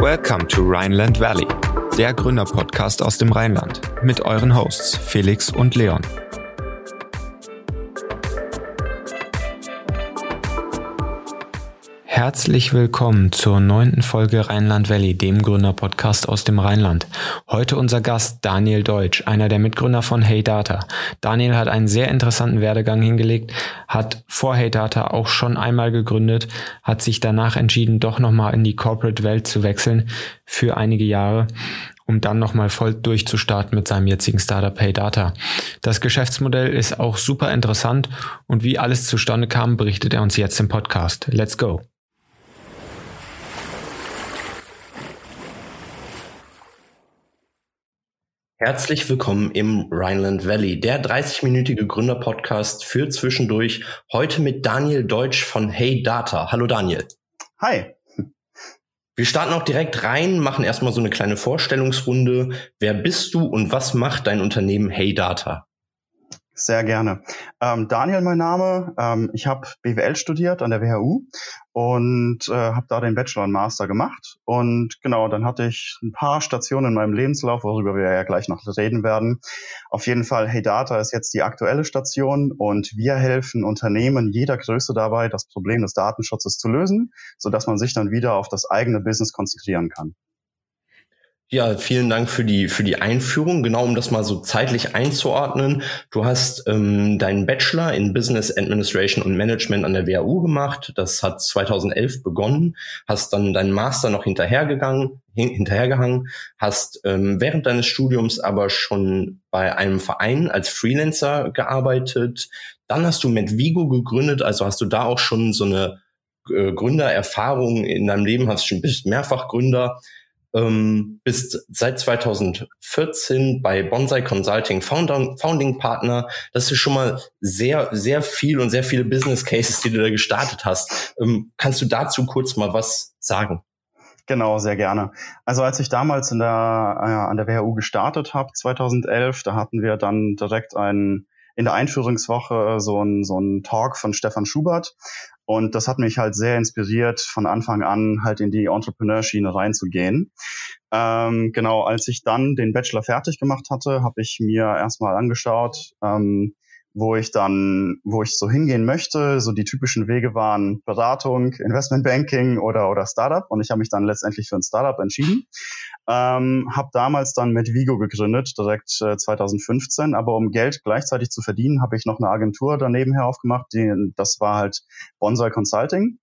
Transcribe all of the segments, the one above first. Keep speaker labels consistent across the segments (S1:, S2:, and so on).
S1: Welcome to Rhineland Valley, der Gründerpodcast aus dem Rheinland mit euren Hosts Felix und Leon. Herzlich willkommen zur neunten Folge Rheinland Valley, dem Gründerpodcast aus dem Rheinland. Heute unser Gast Daniel Deutsch, einer der Mitgründer von Hey Data. Daniel hat einen sehr interessanten Werdegang hingelegt, hat vor Hey Data auch schon einmal gegründet, hat sich danach entschieden, doch nochmal in die Corporate Welt zu wechseln für einige Jahre um dann nochmal voll durchzustarten mit seinem jetzigen Startup Hey Data. Das Geschäftsmodell ist auch super interessant und wie alles zustande kam, berichtet er uns jetzt im Podcast. Let's go!
S2: Herzlich willkommen im Rhineland Valley, der 30-minütige Gründerpodcast für zwischendurch. Heute mit Daniel Deutsch von Hey Data. Hallo Daniel.
S3: Hi.
S2: Wir starten auch direkt rein, machen erstmal so eine kleine Vorstellungsrunde. Wer bist du und was macht dein Unternehmen Hey Data?
S3: Sehr gerne. Ähm, Daniel, mein Name. Ähm, ich habe BWL studiert an der WHU und äh, habe da den Bachelor und Master gemacht. Und genau, dann hatte ich ein paar Stationen in meinem Lebenslauf, worüber wir ja gleich noch reden werden. Auf jeden Fall, Hey Data ist jetzt die aktuelle Station und wir helfen Unternehmen jeder Größe dabei, das Problem des Datenschutzes zu lösen, sodass man sich dann wieder auf das eigene Business konzentrieren kann.
S2: Ja, vielen Dank für die für die Einführung. Genau, um das mal so zeitlich einzuordnen. Du hast ähm, deinen Bachelor in Business Administration und Management an der WHU gemacht. Das hat 2011 begonnen. Hast dann deinen Master noch hinterhergegangen, hin, hinterhergehangen. Hast ähm, während deines Studiums aber schon bei einem Verein als Freelancer gearbeitet. Dann hast du mit Vigo gegründet. Also hast du da auch schon so eine äh, Gründererfahrung in deinem Leben. Hast schon bist mehrfach Gründer ähm, bist seit 2014 bei Bonsai Consulting Founding, Founding Partner. Das ist schon mal sehr, sehr viel und sehr viele Business Cases, die du da gestartet hast. Ähm, kannst du dazu kurz mal was sagen?
S3: Genau, sehr gerne. Also als ich damals in der, äh, an der WHU gestartet habe, 2011, da hatten wir dann direkt einen in der Einführungswoche so ein, so ein Talk von Stefan Schubert. Und das hat mich halt sehr inspiriert, von Anfang an halt in die Entrepreneurschiene reinzugehen. Ähm, genau, als ich dann den Bachelor fertig gemacht hatte, habe ich mir erstmal angeschaut, ähm, wo ich dann, wo ich so hingehen möchte. So die typischen Wege waren Beratung, Investmentbanking oder oder Startup. Und ich habe mich dann letztendlich für ein Startup entschieden. Ähm, habe damals dann mit Vigo gegründet, direkt äh, 2015. Aber um Geld gleichzeitig zu verdienen, habe ich noch eine Agentur daneben her aufgemacht. Die, das war halt Bonsai Consulting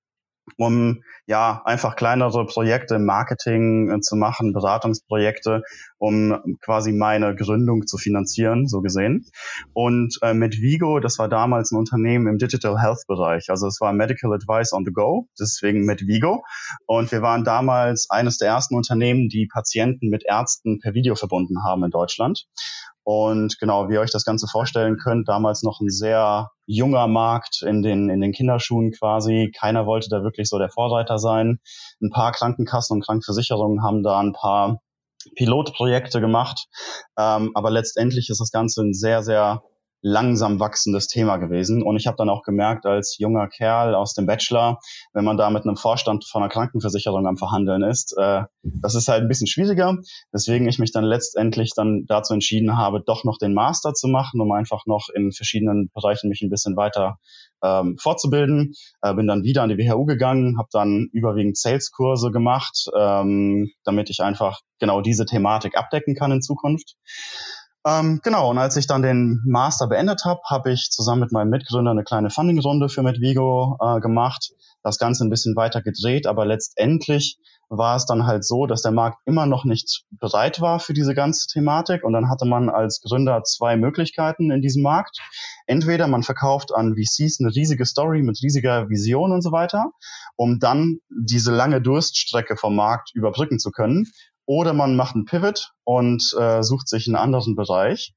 S3: um ja einfach kleinere Projekte im Marketing äh, zu machen, Beratungsprojekte, um quasi meine Gründung zu finanzieren, so gesehen. Und äh, mit Vigo, das war damals ein Unternehmen im Digital Health Bereich, also es war Medical Advice on the Go, deswegen mit Vigo. Und wir waren damals eines der ersten Unternehmen, die Patienten mit Ärzten per Video verbunden haben in Deutschland. Und genau, wie ihr euch das Ganze vorstellen könnt, damals noch ein sehr junger Markt in den, in den Kinderschuhen quasi. Keiner wollte da wirklich so der Vorreiter sein. Ein paar Krankenkassen und Krankenversicherungen haben da ein paar Pilotprojekte gemacht. Ähm, aber letztendlich ist das Ganze ein sehr, sehr langsam wachsendes Thema gewesen. Und ich habe dann auch gemerkt, als junger Kerl aus dem Bachelor, wenn man da mit einem Vorstand von einer Krankenversicherung am Verhandeln ist, äh, das ist halt ein bisschen schwieriger. Deswegen ich mich dann letztendlich dann dazu entschieden habe, doch noch den Master zu machen, um einfach noch in verschiedenen Bereichen mich ein bisschen weiter ähm, fortzubilden. Äh, bin dann wieder an die WHU gegangen, habe dann überwiegend Sales-Kurse gemacht, ähm, damit ich einfach genau diese Thematik abdecken kann in Zukunft. Ähm, genau, und als ich dann den Master beendet habe, habe ich zusammen mit meinem Mitgründer eine kleine Funding-Runde für Medvigo äh, gemacht, das Ganze ein bisschen weiter gedreht, aber letztendlich war es dann halt so, dass der Markt immer noch nicht bereit war für diese ganze Thematik und dann hatte man als Gründer zwei Möglichkeiten in diesem Markt. Entweder man verkauft an VCs eine riesige Story mit riesiger Vision und so weiter, um dann diese lange Durststrecke vom Markt überbrücken zu können oder man macht einen Pivot und äh, sucht sich einen anderen Bereich.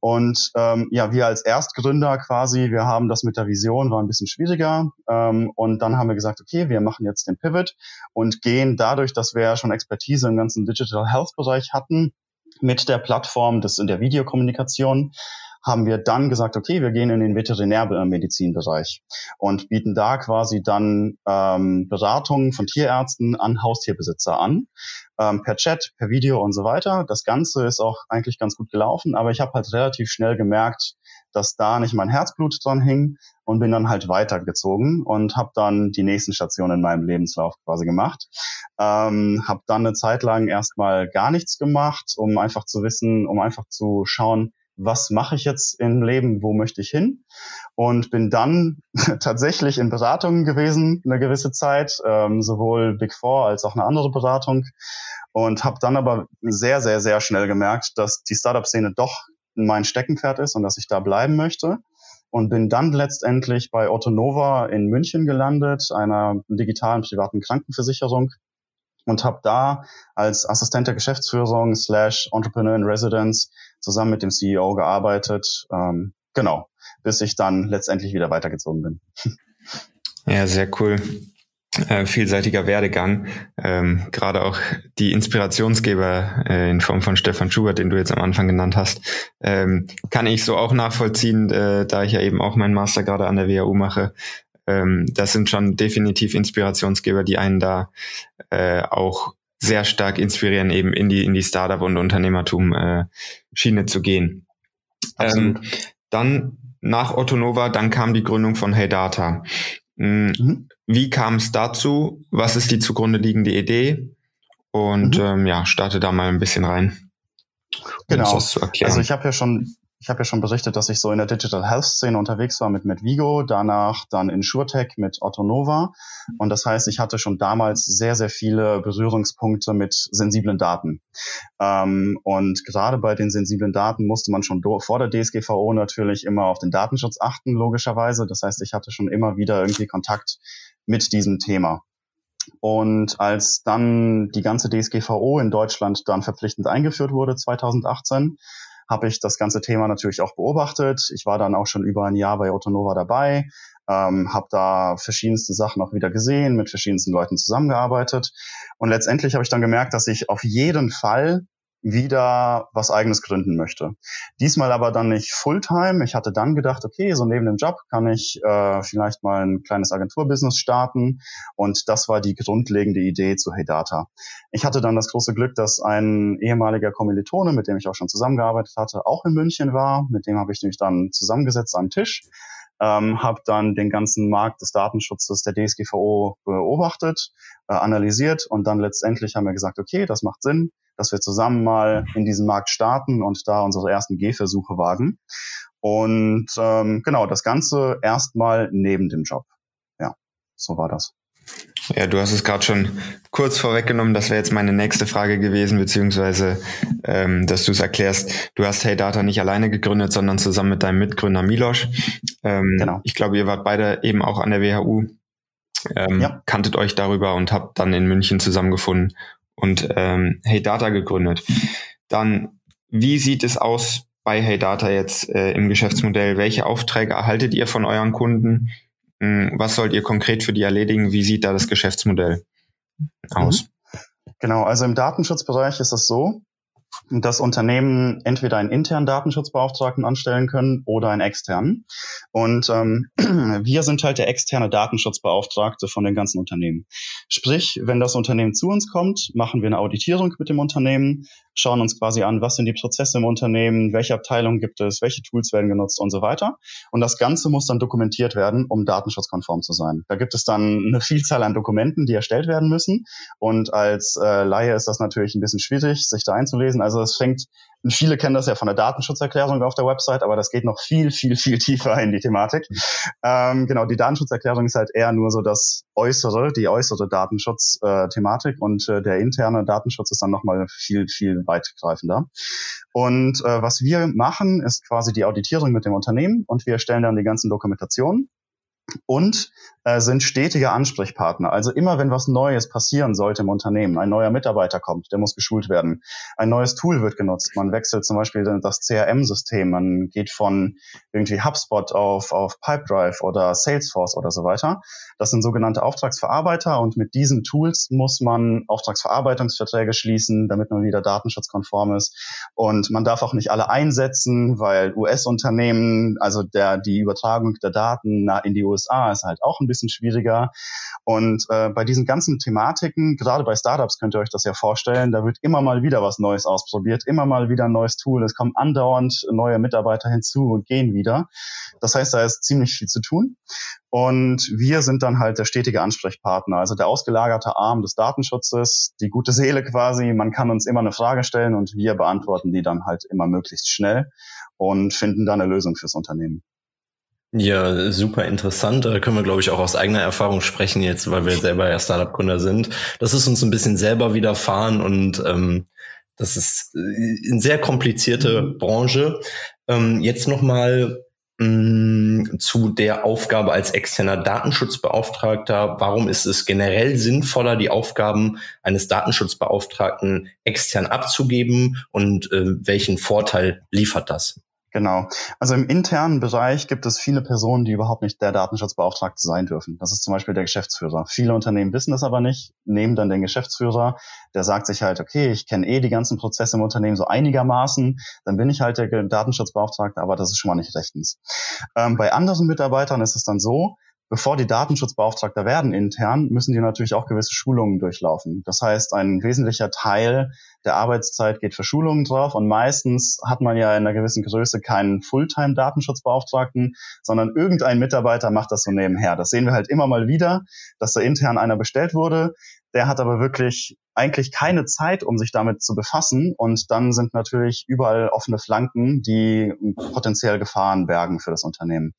S3: Und ähm, ja, wir als Erstgründer quasi, wir haben das mit der Vision, war ein bisschen schwieriger. Ähm, und dann haben wir gesagt, okay, wir machen jetzt den Pivot und gehen dadurch, dass wir schon Expertise im ganzen Digital Health Bereich hatten, mit der Plattform, das in der Videokommunikation, haben wir dann gesagt, okay, wir gehen in den Veterinärmedizinbereich und bieten da quasi dann ähm, Beratungen von Tierärzten an Haustierbesitzer an, ähm, per Chat, per Video und so weiter. Das Ganze ist auch eigentlich ganz gut gelaufen, aber ich habe halt relativ schnell gemerkt, dass da nicht mein Herzblut dran hing und bin dann halt weitergezogen und habe dann die nächsten Stationen in meinem Lebenslauf quasi gemacht. Ähm, habe dann eine Zeit lang erstmal gar nichts gemacht, um einfach zu wissen, um einfach zu schauen, was mache ich jetzt im Leben, wo möchte ich hin? Und bin dann tatsächlich in Beratungen gewesen, eine gewisse Zeit, ähm, sowohl Big Four als auch eine andere Beratung. Und habe dann aber sehr, sehr, sehr schnell gemerkt, dass die Startup-Szene doch mein Steckenpferd ist und dass ich da bleiben möchte. Und bin dann letztendlich bei Otto Nova in München gelandet, einer digitalen privaten Krankenversicherung, und habe da als Assistent der Geschäftsführung slash Entrepreneur in Residence zusammen mit dem CEO gearbeitet. Ähm, genau, bis ich dann letztendlich wieder weitergezogen bin.
S1: Ja, sehr cool. Äh, vielseitiger Werdegang. Ähm, Gerade auch die Inspirationsgeber äh, in Form von Stefan Schubert, den du jetzt am Anfang genannt hast, ähm, kann ich so auch nachvollziehen, äh, da ich ja eben auch meinen Master gerade an der WHU mache. Ähm, das sind schon definitiv Inspirationsgeber, die einen da äh, auch sehr stark inspirieren, eben in die in die Startup und Unternehmertum äh, zu gehen. Ähm, dann nach Otto Nova, dann kam die Gründung von Hey Data. Mm, mhm. Wie kam es dazu? Was ist die zugrunde liegende Idee? Und mhm. ähm, ja, starte da mal ein bisschen rein.
S3: Genau. Also ich habe ja schon ich habe ja schon berichtet, dass ich so in der Digital Health Szene unterwegs war mit Medvigo, danach dann in SureTech mit Autonova. Und das heißt, ich hatte schon damals sehr, sehr viele Berührungspunkte mit sensiblen Daten. Ähm, und gerade bei den sensiblen Daten musste man schon vor der DSGVO natürlich immer auf den Datenschutz achten, logischerweise. Das heißt, ich hatte schon immer wieder irgendwie Kontakt mit diesem Thema. Und als dann die ganze DSGVO in Deutschland dann verpflichtend eingeführt wurde, 2018, habe ich das ganze Thema natürlich auch beobachtet. Ich war dann auch schon über ein Jahr bei Autonova dabei, ähm, habe da verschiedenste Sachen auch wieder gesehen, mit verschiedensten Leuten zusammengearbeitet. Und letztendlich habe ich dann gemerkt, dass ich auf jeden Fall wieder was eigenes gründen möchte. Diesmal aber dann nicht Fulltime. Ich hatte dann gedacht, okay, so neben dem Job kann ich äh, vielleicht mal ein kleines Agenturbusiness starten. Und das war die grundlegende Idee zu Hey Data. Ich hatte dann das große Glück, dass ein ehemaliger Kommilitone, mit dem ich auch schon zusammengearbeitet hatte, auch in München war. Mit dem habe ich mich dann zusammengesetzt am Tisch ähm, habe dann den ganzen Markt des Datenschutzes der DSGVO beobachtet, äh, analysiert und dann letztendlich haben wir gesagt, okay, das macht Sinn, dass wir zusammen mal in diesen Markt starten und da unsere ersten Gehversuche wagen. Und ähm, genau, das Ganze erstmal neben dem Job. Ja, so war das.
S1: Ja, du hast es gerade schon kurz vorweggenommen. Das wäre jetzt meine nächste Frage gewesen, beziehungsweise, ähm, dass du es erklärst. Du hast Hey Data nicht alleine gegründet, sondern zusammen mit deinem Mitgründer Milosch. Ähm, genau. Ich glaube, ihr wart beide eben auch an der WHU, ähm, ja. kanntet euch darüber und habt dann in München zusammengefunden und ähm, Hey Data gegründet. Dann, wie sieht es aus bei Hey Data jetzt äh, im Geschäftsmodell? Welche Aufträge erhaltet ihr von euren Kunden? Hm, was sollt ihr konkret für die erledigen? Wie sieht da das Geschäftsmodell aus? Mhm.
S3: Genau, also im Datenschutzbereich ist es so, dass Unternehmen entweder einen internen Datenschutzbeauftragten anstellen können oder einen externen. Und ähm, wir sind halt der externe Datenschutzbeauftragte von den ganzen Unternehmen. Sprich, wenn das Unternehmen zu uns kommt, machen wir eine Auditierung mit dem Unternehmen, schauen uns quasi an, was sind die Prozesse im Unternehmen, welche Abteilungen gibt es, welche Tools werden genutzt und so weiter. Und das Ganze muss dann dokumentiert werden, um datenschutzkonform zu sein. Da gibt es dann eine Vielzahl an Dokumenten, die erstellt werden müssen. Und als äh, Laie ist das natürlich ein bisschen schwierig, sich da einzulesen. Also es fängt viele kennen das ja von der Datenschutzerklärung auf der Website, aber das geht noch viel, viel, viel tiefer in die Thematik. Ähm, genau, die Datenschutzerklärung ist halt eher nur so das äußere, die äußere Datenschutzthematik und äh, der interne Datenschutz ist dann nochmal viel, viel weitgreifender. Und äh, was wir machen, ist quasi die Auditierung mit dem Unternehmen und wir stellen dann die ganzen Dokumentationen und äh, sind stetige Ansprechpartner. Also immer wenn was Neues passieren sollte im Unternehmen, ein neuer Mitarbeiter kommt, der muss geschult werden, ein neues Tool wird genutzt, man wechselt zum Beispiel das CRM-System, man geht von irgendwie HubSpot auf, auf Pipedrive oder Salesforce oder so weiter. Das sind sogenannte Auftragsverarbeiter und mit diesen Tools muss man Auftragsverarbeitungsverträge schließen, damit man wieder datenschutzkonform ist. Und man darf auch nicht alle einsetzen, weil US-Unternehmen, also der, die Übertragung der Daten in die USA ist halt auch ein bisschen schwieriger. Und äh, bei diesen ganzen Thematiken, gerade bei Startups könnt ihr euch das ja vorstellen, da wird immer mal wieder was Neues ausprobiert, immer mal wieder ein neues Tool. Es kommen andauernd neue Mitarbeiter hinzu und gehen wieder. Das heißt, da ist ziemlich viel zu tun. Und wir sind dann halt der stetige Ansprechpartner, also der ausgelagerte Arm des Datenschutzes, die gute Seele quasi. Man kann uns immer eine Frage stellen und wir beantworten die dann halt immer möglichst schnell und finden dann eine Lösung fürs Unternehmen.
S2: Ja, super interessant. Da können wir, glaube ich, auch aus eigener Erfahrung sprechen jetzt, weil wir selber ja Startup-Gründer sind. Das ist uns ein bisschen selber widerfahren und ähm, das ist äh, eine sehr komplizierte mhm. Branche. Ähm, jetzt nochmal mm, zu der Aufgabe als externer Datenschutzbeauftragter. Warum ist es generell sinnvoller, die Aufgaben eines Datenschutzbeauftragten extern abzugeben und äh, welchen Vorteil liefert das?
S3: Genau. Also im internen Bereich gibt es viele Personen, die überhaupt nicht der Datenschutzbeauftragte sein dürfen. Das ist zum Beispiel der Geschäftsführer. Viele Unternehmen wissen das aber nicht, nehmen dann den Geschäftsführer, der sagt sich halt, okay, ich kenne eh die ganzen Prozesse im Unternehmen so einigermaßen, dann bin ich halt der Datenschutzbeauftragte, aber das ist schon mal nicht rechtens. Ähm, bei anderen Mitarbeitern ist es dann so, bevor die Datenschutzbeauftragter werden intern, müssen die natürlich auch gewisse Schulungen durchlaufen. Das heißt, ein wesentlicher Teil der Arbeitszeit geht für Schulungen drauf und meistens hat man ja in einer gewissen Größe keinen Fulltime-Datenschutzbeauftragten, sondern irgendein Mitarbeiter macht das so nebenher. Das sehen wir halt immer mal wieder, dass da intern einer bestellt wurde. Der hat aber wirklich eigentlich keine Zeit, um sich damit zu befassen. Und dann sind natürlich überall offene Flanken, die potenziell Gefahren bergen für das Unternehmen.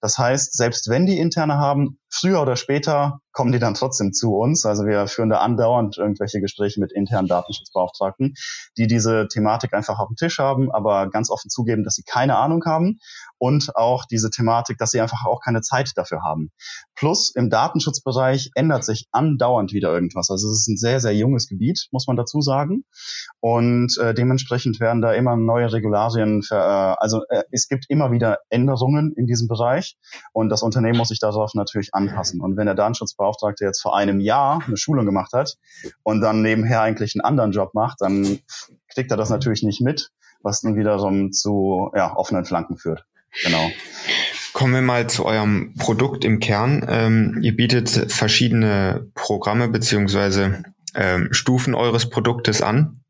S3: Das heißt, selbst wenn die interne haben, früher oder später kommen die dann trotzdem zu uns. Also wir führen da andauernd irgendwelche Gespräche mit internen Datenschutzbeauftragten, die diese Thematik einfach auf dem Tisch haben, aber ganz offen zugeben, dass sie keine Ahnung haben und auch diese Thematik, dass sie einfach auch keine Zeit dafür haben. Plus im Datenschutzbereich ändert sich andauernd wieder irgendwas. Also es ist ein sehr, sehr junges Gebiet, muss man dazu sagen. Und äh, dementsprechend werden da immer neue Regularien, für, äh, also äh, es gibt immer wieder Änderungen in diesem Bereich und das Unternehmen muss sich darauf natürlich anpassen. Und wenn der Datenschutzbeauftragte jetzt vor einem Jahr eine Schulung gemacht hat und dann nebenher eigentlich einen anderen Job macht, dann kriegt er das natürlich nicht mit, was dann wiederum zu ja, offenen Flanken führt. Genau.
S1: Kommen wir mal zu eurem Produkt im Kern. Ähm, ihr bietet verschiedene Programme beziehungsweise ähm, Stufen eures Produktes an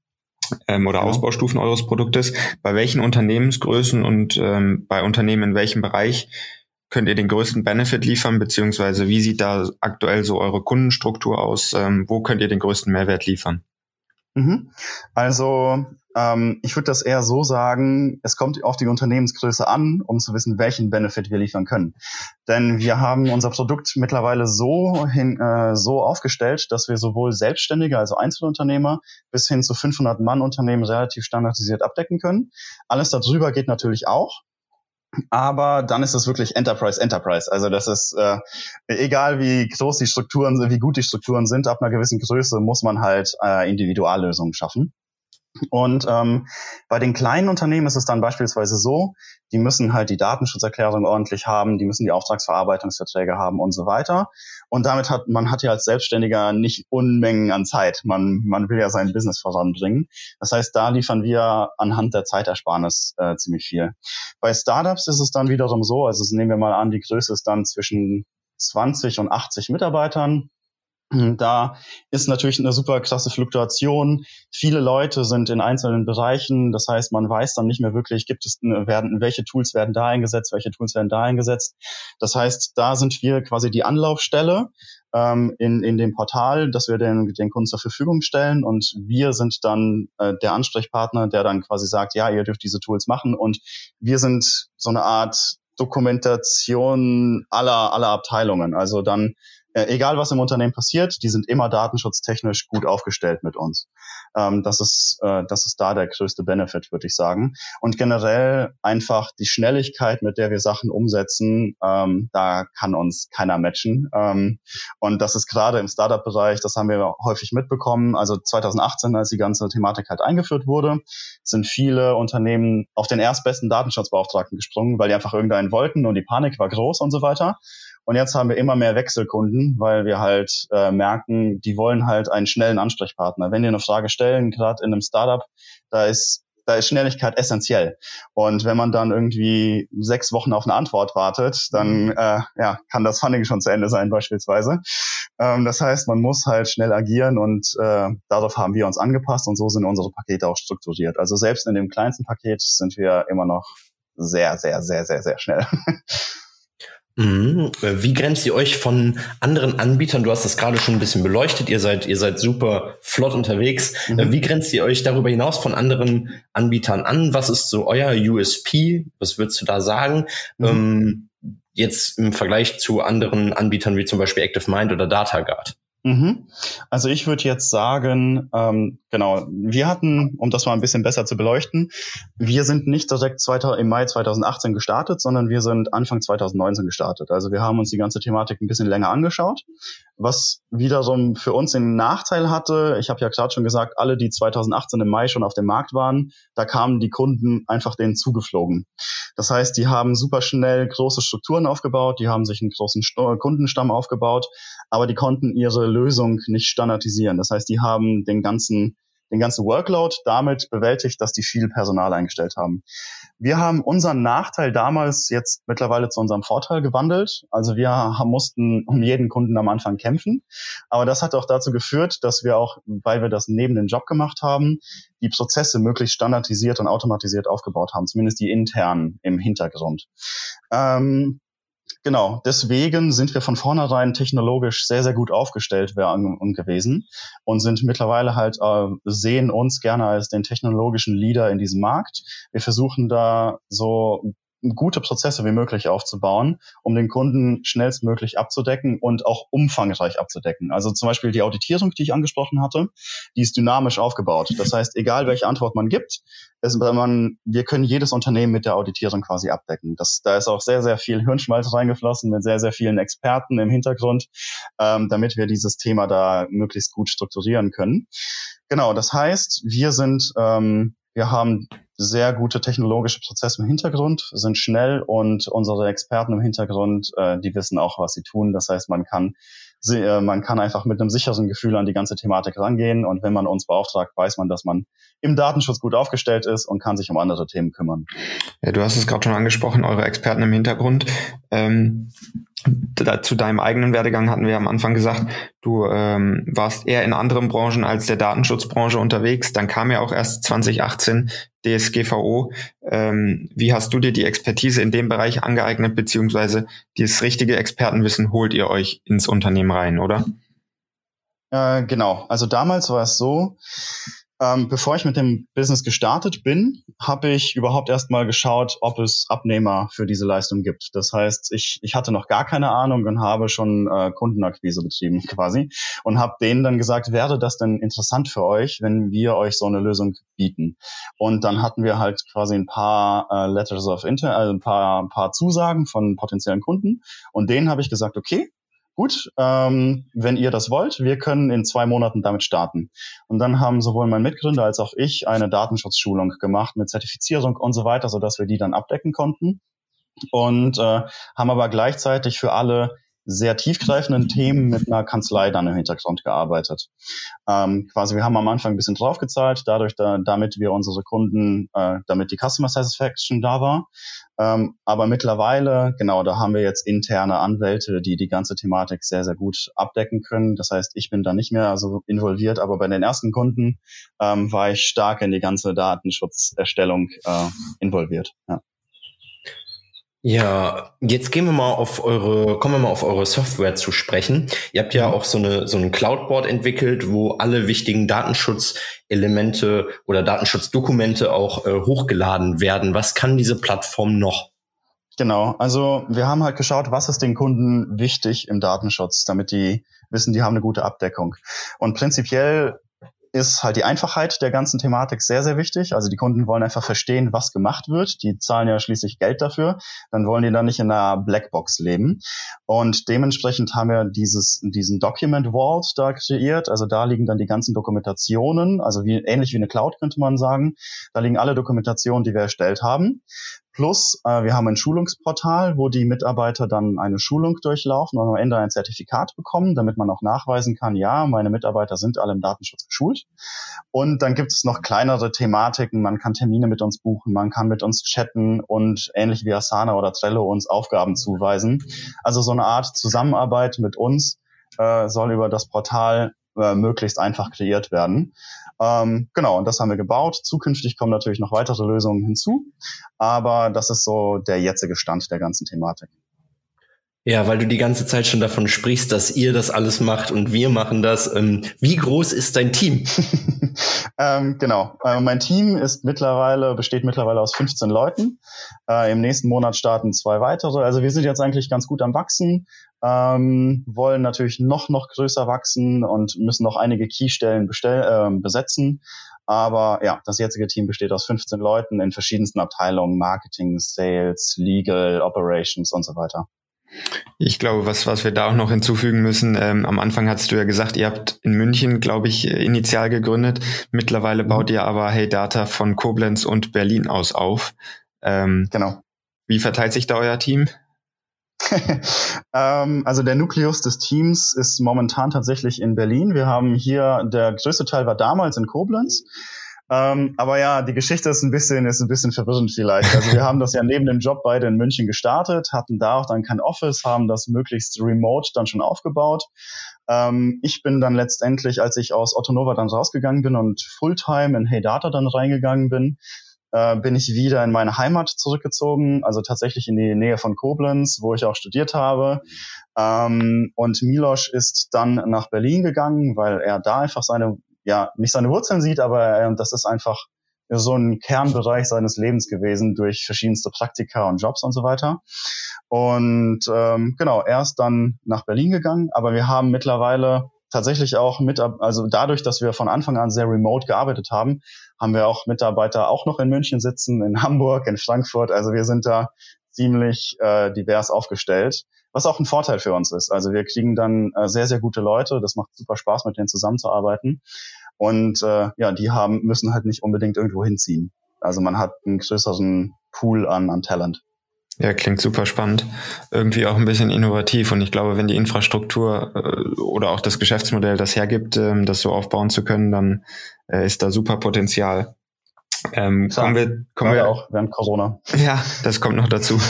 S1: ähm, oder genau. Ausbaustufen eures Produktes. Bei welchen Unternehmensgrößen und ähm, bei Unternehmen in welchem Bereich könnt ihr den größten Benefit liefern, beziehungsweise wie sieht da aktuell so eure Kundenstruktur aus? Ähm, wo könnt ihr den größten Mehrwert liefern?
S3: Mhm. Also ähm, ich würde das eher so sagen, es kommt auf die Unternehmensgröße an, um zu wissen, welchen Benefit wir liefern können. Denn wir haben unser Produkt mittlerweile so, hin, äh, so aufgestellt, dass wir sowohl Selbstständige, also Einzelunternehmer, bis hin zu 500-Mann-Unternehmen relativ standardisiert abdecken können. Alles darüber geht natürlich auch. Aber dann ist es wirklich Enterprise, Enterprise. Also das ist äh, egal, wie groß die Strukturen, wie gut die Strukturen sind, ab einer gewissen Größe muss man halt äh, Individuallösungen schaffen. Und ähm, bei den kleinen Unternehmen ist es dann beispielsweise so, die müssen halt die Datenschutzerklärung ordentlich haben, die müssen die Auftragsverarbeitungsverträge haben und so weiter. Und damit hat man hat ja als Selbstständiger nicht Unmengen an Zeit. Man, man will ja sein Business voranbringen. Das heißt, da liefern wir anhand der Zeitersparnis äh, ziemlich viel. Bei Startups ist es dann wiederum so, also nehmen wir mal an, die Größe ist dann zwischen 20 und 80 Mitarbeitern. Da ist natürlich eine super krasse Fluktuation. Viele Leute sind in einzelnen Bereichen. Das heißt, man weiß dann nicht mehr wirklich, gibt es, werden, welche Tools werden da eingesetzt, welche Tools werden da eingesetzt. Das heißt, da sind wir quasi die Anlaufstelle ähm, in, in dem Portal, dass wir den, den Kunden zur Verfügung stellen und wir sind dann äh, der Ansprechpartner, der dann quasi sagt, ja, ihr dürft diese Tools machen und wir sind so eine Art Dokumentation aller, aller Abteilungen. Also dann äh, egal was im Unternehmen passiert, die sind immer datenschutztechnisch gut aufgestellt mit uns. Ähm, das ist, äh, das ist da der größte Benefit, würde ich sagen. Und generell einfach die Schnelligkeit, mit der wir Sachen umsetzen, ähm, da kann uns keiner matchen. Ähm, und das ist gerade im Startup-Bereich, das haben wir häufig mitbekommen. Also 2018, als die ganze Thematik halt eingeführt wurde, sind viele Unternehmen auf den erstbesten Datenschutzbeauftragten gesprungen, weil die einfach irgendeinen wollten und die Panik war groß und so weiter. Und jetzt haben wir immer mehr Wechselkunden, weil wir halt äh, merken, die wollen halt einen schnellen Ansprechpartner. Wenn die eine Frage stellen, gerade in einem Startup, da ist da ist Schnelligkeit essentiell. Und wenn man dann irgendwie sechs Wochen auf eine Antwort wartet, dann mhm. äh, ja, kann das Funding schon zu Ende sein beispielsweise. Ähm, das heißt, man muss halt schnell agieren und äh, darauf haben wir uns angepasst und so sind unsere Pakete auch strukturiert. Also selbst in dem kleinsten Paket sind wir immer noch sehr, sehr, sehr, sehr, sehr schnell.
S2: Mhm. Wie grenzt ihr euch von anderen Anbietern? Du hast das gerade schon ein bisschen beleuchtet. Ihr seid, ihr seid super flott unterwegs. Mhm. Wie grenzt ihr euch darüber hinaus von anderen Anbietern an? Was ist so euer USP? Was würdest du da sagen? Mhm. Ähm, jetzt im Vergleich zu anderen Anbietern wie zum Beispiel ActiveMind oder DataGuard?
S3: Mhm. Also ich würde jetzt sagen, ähm, genau, wir hatten, um das mal ein bisschen besser zu beleuchten, wir sind nicht direkt im Mai 2018 gestartet, sondern wir sind Anfang 2019 gestartet. Also wir haben uns die ganze Thematik ein bisschen länger angeschaut, was wiederum für uns den Nachteil hatte. Ich habe ja gerade schon gesagt, alle, die 2018 im Mai schon auf dem Markt waren, da kamen die Kunden einfach denen zugeflogen. Das heißt, die haben super schnell große Strukturen aufgebaut, die haben sich einen großen Kundenstamm aufgebaut, aber die konnten ihre Lösung nicht standardisieren. Das heißt, die haben den ganzen den ganzen Workload damit bewältigt, dass die viel Personal eingestellt haben. Wir haben unseren Nachteil damals jetzt mittlerweile zu unserem Vorteil gewandelt. Also wir mussten um jeden Kunden am Anfang kämpfen. Aber das hat auch dazu geführt, dass wir auch, weil wir das neben den Job gemacht haben, die Prozesse möglichst standardisiert und automatisiert aufgebaut haben, zumindest die internen im Hintergrund. Ähm, Genau, deswegen sind wir von vornherein technologisch sehr, sehr gut aufgestellt gewesen und sind mittlerweile halt, äh, sehen uns gerne als den technologischen Leader in diesem Markt. Wir versuchen da so gute Prozesse wie möglich aufzubauen, um den Kunden schnellstmöglich abzudecken und auch umfangreich abzudecken. Also zum Beispiel die Auditierung, die ich angesprochen hatte, die ist dynamisch aufgebaut. Das heißt, egal welche Antwort man gibt, es, man, wir können jedes Unternehmen mit der Auditierung quasi abdecken. Das, da ist auch sehr, sehr viel Hirnschmalz reingeflossen mit sehr, sehr vielen Experten im Hintergrund, ähm, damit wir dieses Thema da möglichst gut strukturieren können. Genau, das heißt, wir sind ähm, wir haben sehr gute technologische Prozesse im Hintergrund, sind schnell und unsere Experten im Hintergrund, äh, die wissen auch, was sie tun. Das heißt, man kann, äh, man kann einfach mit einem sicheren Gefühl an die ganze Thematik rangehen. Und wenn man uns beauftragt, weiß man, dass man im Datenschutz gut aufgestellt ist und kann sich um andere Themen kümmern.
S1: Ja, du hast es gerade schon angesprochen, eure Experten im Hintergrund. Ähm, zu deinem eigenen Werdegang hatten wir am Anfang gesagt, du ähm, warst eher in anderen Branchen als der Datenschutzbranche unterwegs. Dann kam ja auch erst 2018 DSGVO. Ähm, wie hast du dir die Expertise in dem Bereich angeeignet, beziehungsweise dieses richtige Expertenwissen holt ihr euch ins Unternehmen rein, oder?
S3: Äh, genau. Also damals war es so, ähm, bevor ich mit dem Business gestartet bin, habe ich überhaupt erstmal geschaut, ob es Abnehmer für diese Leistung gibt. Das heißt, ich, ich hatte noch gar keine Ahnung und habe schon äh, Kundenakquise betrieben quasi und habe denen dann gesagt, wäre das denn interessant für euch, wenn wir euch so eine Lösung bieten? Und dann hatten wir halt quasi ein paar äh, Letters of Intent, also ein paar, ein paar Zusagen von potenziellen Kunden und denen habe ich gesagt, okay, gut, ähm, wenn ihr das wollt, wir können in zwei Monaten damit starten. Und dann haben sowohl mein Mitgründer als auch ich eine Datenschutzschulung gemacht mit Zertifizierung und so weiter, sodass wir die dann abdecken konnten. Und äh, haben aber gleichzeitig für alle sehr tiefgreifenden Themen mit einer Kanzlei dann im Hintergrund gearbeitet. Ähm, quasi, wir haben am Anfang ein bisschen draufgezahlt, dadurch, da, damit wir unsere Kunden, äh, damit die Customer Satisfaction da war. Ähm, aber mittlerweile, genau, da haben wir jetzt interne Anwälte, die die ganze Thematik sehr, sehr gut abdecken können. Das heißt, ich bin da nicht mehr so involviert, aber bei den ersten Kunden ähm, war ich stark in die ganze Datenschutzerstellung äh, involviert. Ja.
S2: Ja, jetzt gehen wir mal auf eure, kommen wir mal auf eure Software zu sprechen. Ihr habt ja mhm. auch so eine so ein Cloudboard entwickelt, wo alle wichtigen Datenschutzelemente oder Datenschutzdokumente auch äh, hochgeladen werden. Was kann diese Plattform noch?
S3: Genau, also wir haben halt geschaut, was ist den Kunden wichtig im Datenschutz, damit die wissen, die haben eine gute Abdeckung. Und prinzipiell ist halt die Einfachheit der ganzen Thematik sehr, sehr wichtig. Also die Kunden wollen einfach verstehen, was gemacht wird. Die zahlen ja schließlich Geld dafür. Dann wollen die dann nicht in einer Blackbox leben. Und dementsprechend haben wir dieses, diesen Document Vault da kreiert. Also da liegen dann die ganzen Dokumentationen, also wie, ähnlich wie eine Cloud könnte man sagen. Da liegen alle Dokumentationen, die wir erstellt haben. Plus, äh, wir haben ein Schulungsportal, wo die Mitarbeiter dann eine Schulung durchlaufen und am Ende ein Zertifikat bekommen, damit man auch nachweisen kann, ja, meine Mitarbeiter sind alle im Datenschutz geschult. Und dann gibt es noch kleinere Thematiken. Man kann Termine mit uns buchen, man kann mit uns chatten und ähnlich wie Asana oder Trello uns Aufgaben zuweisen. Also so eine Art Zusammenarbeit mit uns äh, soll über das Portal äh, möglichst einfach kreiert werden. Ähm, genau, und das haben wir gebaut. Zukünftig kommen natürlich noch weitere Lösungen hinzu, aber das ist so der jetzige Stand der ganzen Thematik.
S2: Ja, weil du die ganze Zeit schon davon sprichst, dass ihr das alles macht und wir machen das. Ähm, wie groß ist dein Team?
S3: ähm, genau. Äh, mein Team ist mittlerweile, besteht mittlerweile aus 15 Leuten. Äh, Im nächsten Monat starten zwei weitere. Also wir sind jetzt eigentlich ganz gut am Wachsen, ähm, wollen natürlich noch, noch größer wachsen und müssen noch einige Keystellen äh, besetzen. Aber ja, das jetzige Team besteht aus 15 Leuten in verschiedensten Abteilungen, Marketing, Sales, Legal, Operations und so weiter.
S1: Ich glaube, was, was wir da auch noch hinzufügen müssen, ähm, am Anfang hast du ja gesagt, ihr habt in München, glaube ich, initial gegründet. Mittlerweile mhm. baut ihr aber Hey Data von Koblenz und Berlin aus auf. Ähm, genau. Wie verteilt sich da euer Team?
S3: ähm, also der Nukleus des Teams ist momentan tatsächlich in Berlin. Wir haben hier, der größte Teil war damals in Koblenz. Ähm, aber ja, die Geschichte ist ein bisschen, ist ein bisschen verwirrend vielleicht. Also wir haben das ja neben dem Job beide in München gestartet, hatten da auch dann kein Office, haben das möglichst remote dann schon aufgebaut. Ähm, ich bin dann letztendlich, als ich aus Otto Nova dann rausgegangen bin und Fulltime in Hey Data dann reingegangen bin, äh, bin ich wieder in meine Heimat zurückgezogen, also tatsächlich in die Nähe von Koblenz, wo ich auch studiert habe. Ähm, und Milosch ist dann nach Berlin gegangen, weil er da einfach seine ja nicht seine Wurzeln sieht, aber äh, das ist einfach so ein Kernbereich seines Lebens gewesen durch verschiedenste Praktika und Jobs und so weiter. Und ähm, genau, er ist dann nach Berlin gegangen, aber wir haben mittlerweile tatsächlich auch mit, also dadurch, dass wir von Anfang an sehr remote gearbeitet haben, haben wir auch Mitarbeiter auch noch in München sitzen, in Hamburg, in Frankfurt. Also wir sind da ziemlich äh, divers aufgestellt, was auch ein Vorteil für uns ist. Also wir kriegen dann äh, sehr, sehr gute Leute. Das macht super Spaß, mit denen zusammenzuarbeiten. Und äh, ja, die haben, müssen halt nicht unbedingt irgendwo hinziehen. Also man hat einen größeren Pool an, an Talent.
S1: Ja, klingt super spannend. Irgendwie auch ein bisschen innovativ. Und ich glaube, wenn die Infrastruktur äh, oder auch das Geschäftsmodell das hergibt, äh, das so aufbauen zu können, dann äh, ist da super Potenzial.
S3: Ähm, Klar, kommen wir, kommen wir auch während Corona.
S1: Ja, das kommt noch dazu.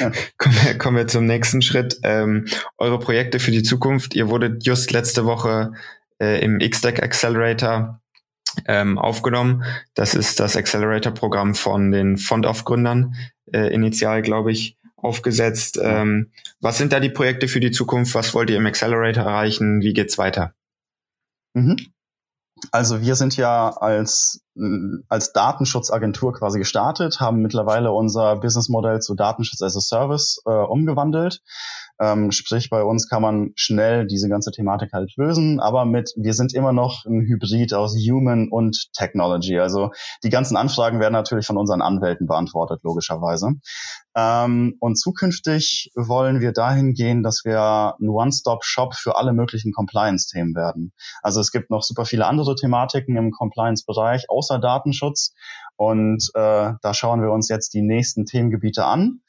S1: ja. kommen, wir, kommen wir zum nächsten Schritt. Ähm, eure Projekte für die Zukunft. Ihr wurdet just letzte Woche äh, im X-Deck Accelerator ähm, aufgenommen. Das ist das Accelerator-Programm von den Fondaufgründern, äh, initial, glaube ich, aufgesetzt. Ähm, was sind da die Projekte für die Zukunft? Was wollt ihr im Accelerator erreichen? Wie geht's weiter?
S3: Mhm. Also wir sind ja als, als Datenschutzagentur quasi gestartet, haben mittlerweile unser Businessmodell zu Datenschutz as a Service äh, umgewandelt. Ähm, sprich, bei uns kann man schnell diese ganze Thematik halt lösen, aber mit, wir sind immer noch ein Hybrid aus Human und Technology. Also die ganzen Anfragen werden natürlich von unseren Anwälten beantwortet, logischerweise. Ähm, und zukünftig wollen wir dahin gehen, dass wir ein One-Stop-Shop für alle möglichen Compliance-Themen werden. Also es gibt noch super viele andere Thematiken im Compliance-Bereich außer Datenschutz. Und äh, da schauen wir uns jetzt die nächsten Themengebiete an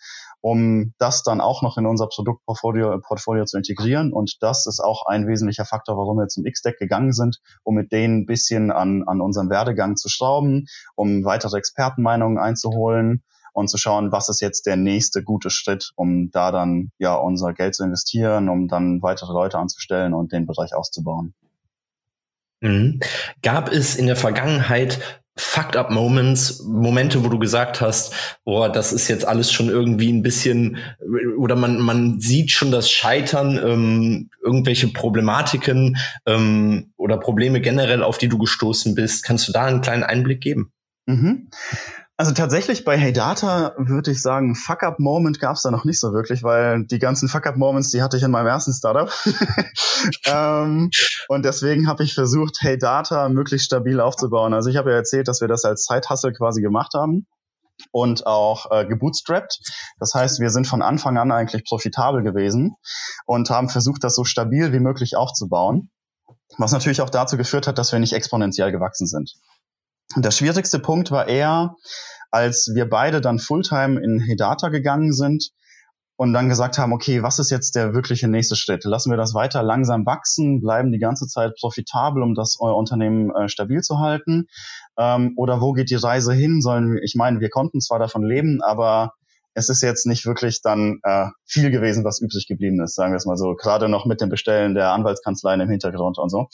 S3: um das dann auch noch in unser Produktportfolio Portfolio zu integrieren. Und das ist auch ein wesentlicher Faktor, warum wir zum X-Deck gegangen sind, um mit denen ein bisschen an, an unserem Werdegang zu schrauben, um weitere Expertenmeinungen einzuholen und zu schauen, was ist jetzt der nächste gute Schritt, um da dann ja unser Geld zu investieren, um dann weitere Leute anzustellen und den Bereich auszubauen.
S2: Mhm. Gab es in der Vergangenheit Fucked up Moments, Momente, wo du gesagt hast, boah, das ist jetzt alles schon irgendwie ein bisschen, oder man, man sieht schon das Scheitern, ähm, irgendwelche Problematiken ähm, oder Probleme generell, auf die du gestoßen bist. Kannst du da einen kleinen Einblick geben?
S3: Mhm. Also tatsächlich bei Hey Data würde ich sagen, Fuck-Up-Moment gab es da noch nicht so wirklich, weil die ganzen Fuck-Up-Moments, die hatte ich in meinem ersten Startup. ähm, und deswegen habe ich versucht, Hey Data möglichst stabil aufzubauen. Also ich habe ja erzählt, dass wir das als Zeithassel quasi gemacht haben und auch äh, gebootstrapped. Das heißt, wir sind von Anfang an eigentlich profitabel gewesen und haben versucht, das so stabil wie möglich aufzubauen. Was natürlich auch dazu geführt hat, dass wir nicht exponentiell gewachsen sind. Und der schwierigste Punkt war eher, als wir beide dann Fulltime in Hedata gegangen sind und dann gesagt haben, okay, was ist jetzt der wirkliche nächste Schritt? Lassen wir das weiter langsam wachsen, bleiben die ganze Zeit profitabel, um das euer Unternehmen äh, stabil zu halten? Ähm, oder wo geht die Reise hin? Sollen, ich meine, wir konnten zwar davon leben, aber es ist jetzt nicht wirklich dann äh, viel gewesen, was übrig geblieben ist, sagen wir es mal so. Gerade noch mit dem Bestellen der Anwaltskanzleien im Hintergrund und so.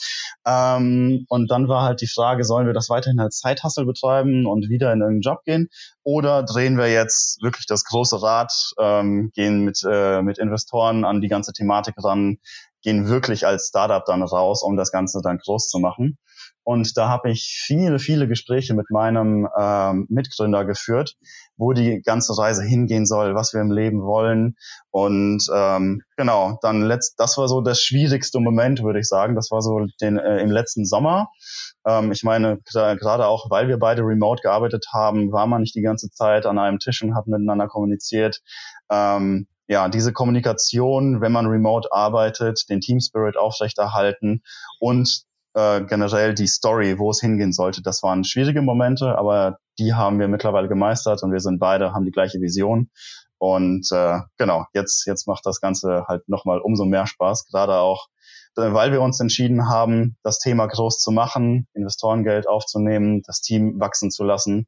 S3: Ähm, und dann war halt die Frage, sollen wir das weiterhin als Zeithassel betreiben und wieder in irgendeinen Job gehen? Oder drehen wir jetzt wirklich das große Rad, ähm, gehen mit, äh, mit Investoren an die ganze Thematik ran, gehen wirklich als Startup dann raus, um das Ganze dann groß zu machen. Und da habe ich viele, viele Gespräche mit meinem ähm, Mitgründer geführt, wo die ganze Reise hingehen soll, was wir im Leben wollen. Und ähm, genau, dann letzt, das war so das schwierigste Moment, würde ich sagen. Das war so den, äh, im letzten Sommer. Ähm, ich meine, gerade auch, weil wir beide remote gearbeitet haben, war man nicht die ganze Zeit an einem Tisch und hat miteinander kommuniziert. Ähm, ja, diese Kommunikation, wenn man remote arbeitet, den Team Spirit aufrechterhalten und äh, generell die Story, wo es hingehen sollte. Das waren schwierige Momente, aber die haben wir mittlerweile gemeistert und wir sind beide, haben die gleiche Vision. Und äh, genau, jetzt, jetzt macht das Ganze halt nochmal umso mehr Spaß, gerade auch, äh, weil wir uns entschieden haben, das Thema groß zu machen, Investorengeld aufzunehmen, das Team wachsen zu lassen.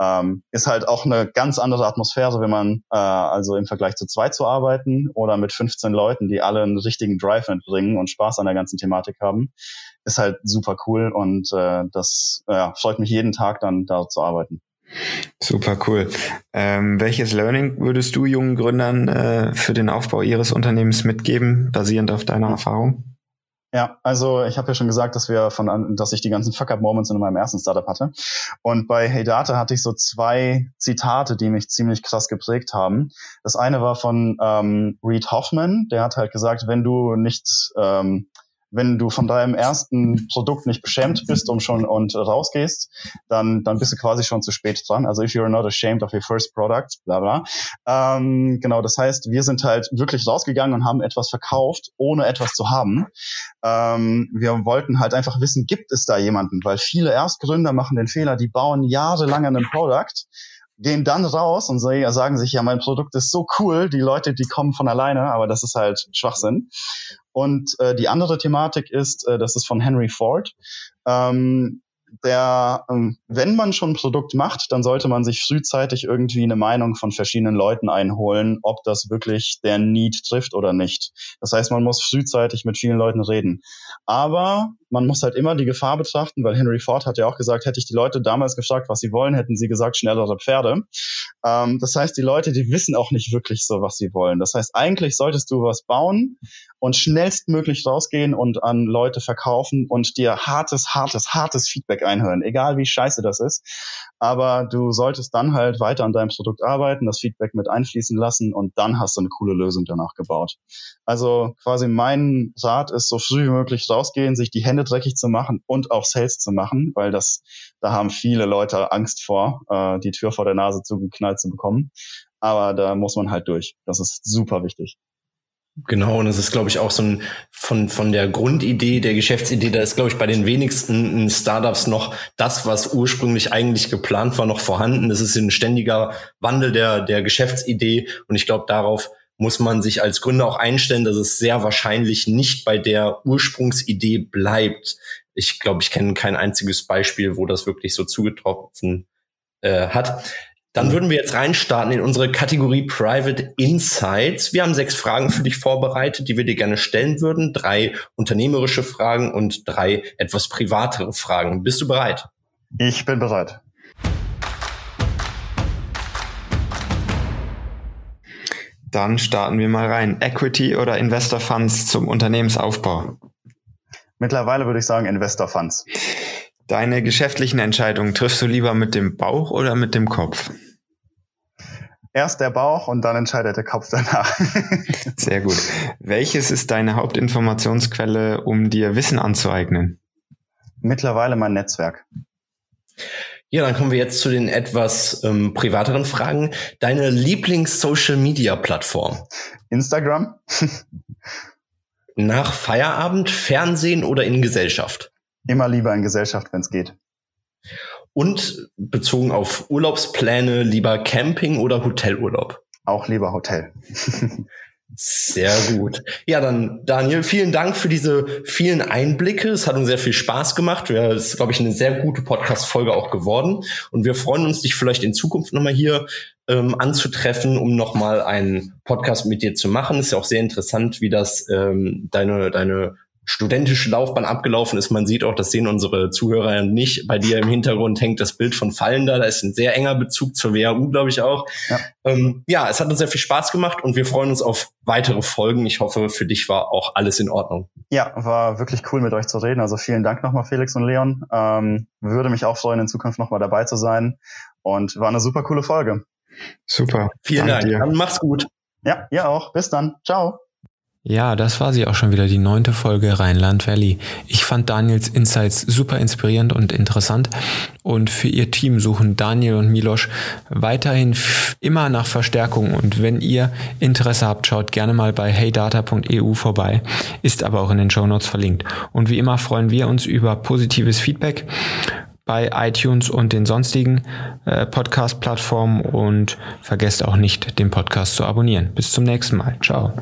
S3: Ähm, ist halt auch eine ganz andere Atmosphäre, wenn man äh, also im Vergleich zu zwei zu arbeiten oder mit 15 Leuten, die alle einen richtigen Drive mitbringen und Spaß an der ganzen Thematik haben, ist halt super cool und äh, das ja, freut mich jeden Tag dann da zu arbeiten.
S1: Super cool. Ähm, welches Learning würdest du jungen Gründern äh, für den Aufbau ihres Unternehmens mitgeben, basierend auf deiner Erfahrung?
S3: Ja, also ich habe ja schon gesagt, dass wir von dass ich die ganzen Fuck-up-Moments in meinem ersten Startup hatte. Und bei Hey Data hatte ich so zwei Zitate, die mich ziemlich krass geprägt haben. Das eine war von ähm, Reed Hoffman, der hat halt gesagt, wenn du nichts ähm, wenn du von deinem ersten Produkt nicht beschämt bist und schon und rausgehst, dann, dann bist du quasi schon zu spät dran. Also if you're not ashamed of your first product, bla bla. Ähm, genau, das heißt, wir sind halt wirklich rausgegangen und haben etwas verkauft, ohne etwas zu haben. Ähm, wir wollten halt einfach wissen, gibt es da jemanden? Weil viele Erstgründer machen den Fehler, die bauen jahrelang an einem Produkt gehen dann raus und sagen sich, ja, mein Produkt ist so cool, die Leute, die kommen von alleine, aber das ist halt Schwachsinn. Und äh, die andere Thematik ist, äh, das ist von Henry Ford. Ähm, der, ähm, wenn man schon ein Produkt macht, dann sollte man sich frühzeitig irgendwie eine Meinung von verschiedenen Leuten einholen, ob das wirklich der Need trifft oder nicht. Das heißt, man muss frühzeitig mit vielen Leuten reden. Aber man muss halt immer die Gefahr betrachten, weil Henry Ford hat ja auch gesagt, hätte ich die Leute damals gefragt, was sie wollen, hätten sie gesagt, schnellere Pferde. Ähm, das heißt, die Leute, die wissen auch nicht wirklich so, was sie wollen. Das heißt, eigentlich solltest du was bauen und schnellstmöglich rausgehen und an Leute verkaufen und dir hartes, hartes, hartes Feedback einhören, egal wie scheiße das ist. Aber du solltest dann halt weiter an deinem Produkt arbeiten, das Feedback mit einfließen lassen und dann hast du eine coole Lösung danach gebaut. Also quasi mein Rat ist, so früh wie möglich rausgehen, sich die Hände dreckig zu machen und auch Sales zu machen, weil das, da haben viele Leute Angst vor, äh, die Tür vor der Nase zugeknallt zu bekommen. Aber da muss man halt durch. Das ist super wichtig.
S2: Genau, und das ist, glaube ich, auch so ein von, von der Grundidee, der Geschäftsidee, da ist, glaube ich, bei den wenigsten Startups noch das, was ursprünglich eigentlich geplant war, noch vorhanden. Das ist ein ständiger Wandel der, der Geschäftsidee. Und ich glaube, darauf muss man sich als Gründer auch einstellen, dass es sehr wahrscheinlich nicht bei der Ursprungsidee bleibt. Ich glaube, ich kenne kein einziges Beispiel, wo das wirklich so zugetroffen äh, hat. Dann würden wir jetzt reinstarten in unsere Kategorie Private Insights. Wir haben sechs Fragen für dich vorbereitet, die wir dir gerne stellen würden. Drei unternehmerische Fragen und drei etwas privatere Fragen. Bist du bereit?
S3: Ich bin bereit.
S1: Dann starten wir mal rein. Equity oder Investor Funds zum Unternehmensaufbau?
S3: Mittlerweile würde ich sagen Investor Funds.
S1: Deine geschäftlichen Entscheidungen triffst du lieber mit dem Bauch oder mit dem Kopf?
S3: Erst der Bauch und dann entscheidet der Kopf danach.
S1: Sehr gut. Welches ist deine Hauptinformationsquelle, um dir Wissen anzueignen?
S3: Mittlerweile mein Netzwerk.
S2: Ja, dann kommen wir jetzt zu den etwas ähm, privateren Fragen. Deine Lieblings-Social-Media-Plattform?
S3: Instagram.
S2: Nach Feierabend, Fernsehen oder in Gesellschaft?
S3: Immer lieber in Gesellschaft, wenn es geht.
S2: Und bezogen auf Urlaubspläne, lieber Camping oder Hotelurlaub?
S3: Auch lieber Hotel.
S2: Sehr gut. Ja, dann Daniel, vielen Dank für diese vielen Einblicke. Es hat uns sehr viel Spaß gemacht. Es ist, glaube ich, eine sehr gute Podcast-Folge auch geworden. Und wir freuen uns, dich vielleicht in Zukunft nochmal hier ähm, anzutreffen, um nochmal einen Podcast mit dir zu machen. Ist ja auch sehr interessant, wie das ähm, deine, deine studentische Laufbahn abgelaufen ist. Man sieht auch, das sehen unsere Zuhörer nicht. Bei dir im Hintergrund hängt das Bild von Fallen da. Da ist ein sehr enger Bezug zur WHU, glaube ich auch. Ja. Ähm, ja, es hat uns sehr viel Spaß gemacht und wir freuen uns auf weitere Folgen. Ich hoffe, für dich war auch alles in Ordnung.
S3: Ja, war wirklich cool mit euch zu reden. Also vielen Dank nochmal, Felix und Leon. Ähm, würde mich auch freuen, in Zukunft nochmal dabei zu sein. Und war eine super coole Folge.
S1: Super.
S2: Vielen Dank. Dank. Dann mach's gut.
S3: Ja, ihr auch. Bis dann. Ciao.
S1: Ja, das war sie auch schon wieder, die neunte Folge Rheinland Valley. Ich fand Daniels Insights super inspirierend und interessant und für ihr Team suchen Daniel und Milosch weiterhin immer nach Verstärkung und wenn ihr Interesse habt, schaut gerne mal bei heydata.eu vorbei, ist aber auch in den Show Notes verlinkt. Und wie immer freuen wir uns über positives Feedback bei iTunes und den sonstigen äh, Podcast-Plattformen und vergesst auch nicht, den Podcast zu abonnieren. Bis zum nächsten Mal. Ciao.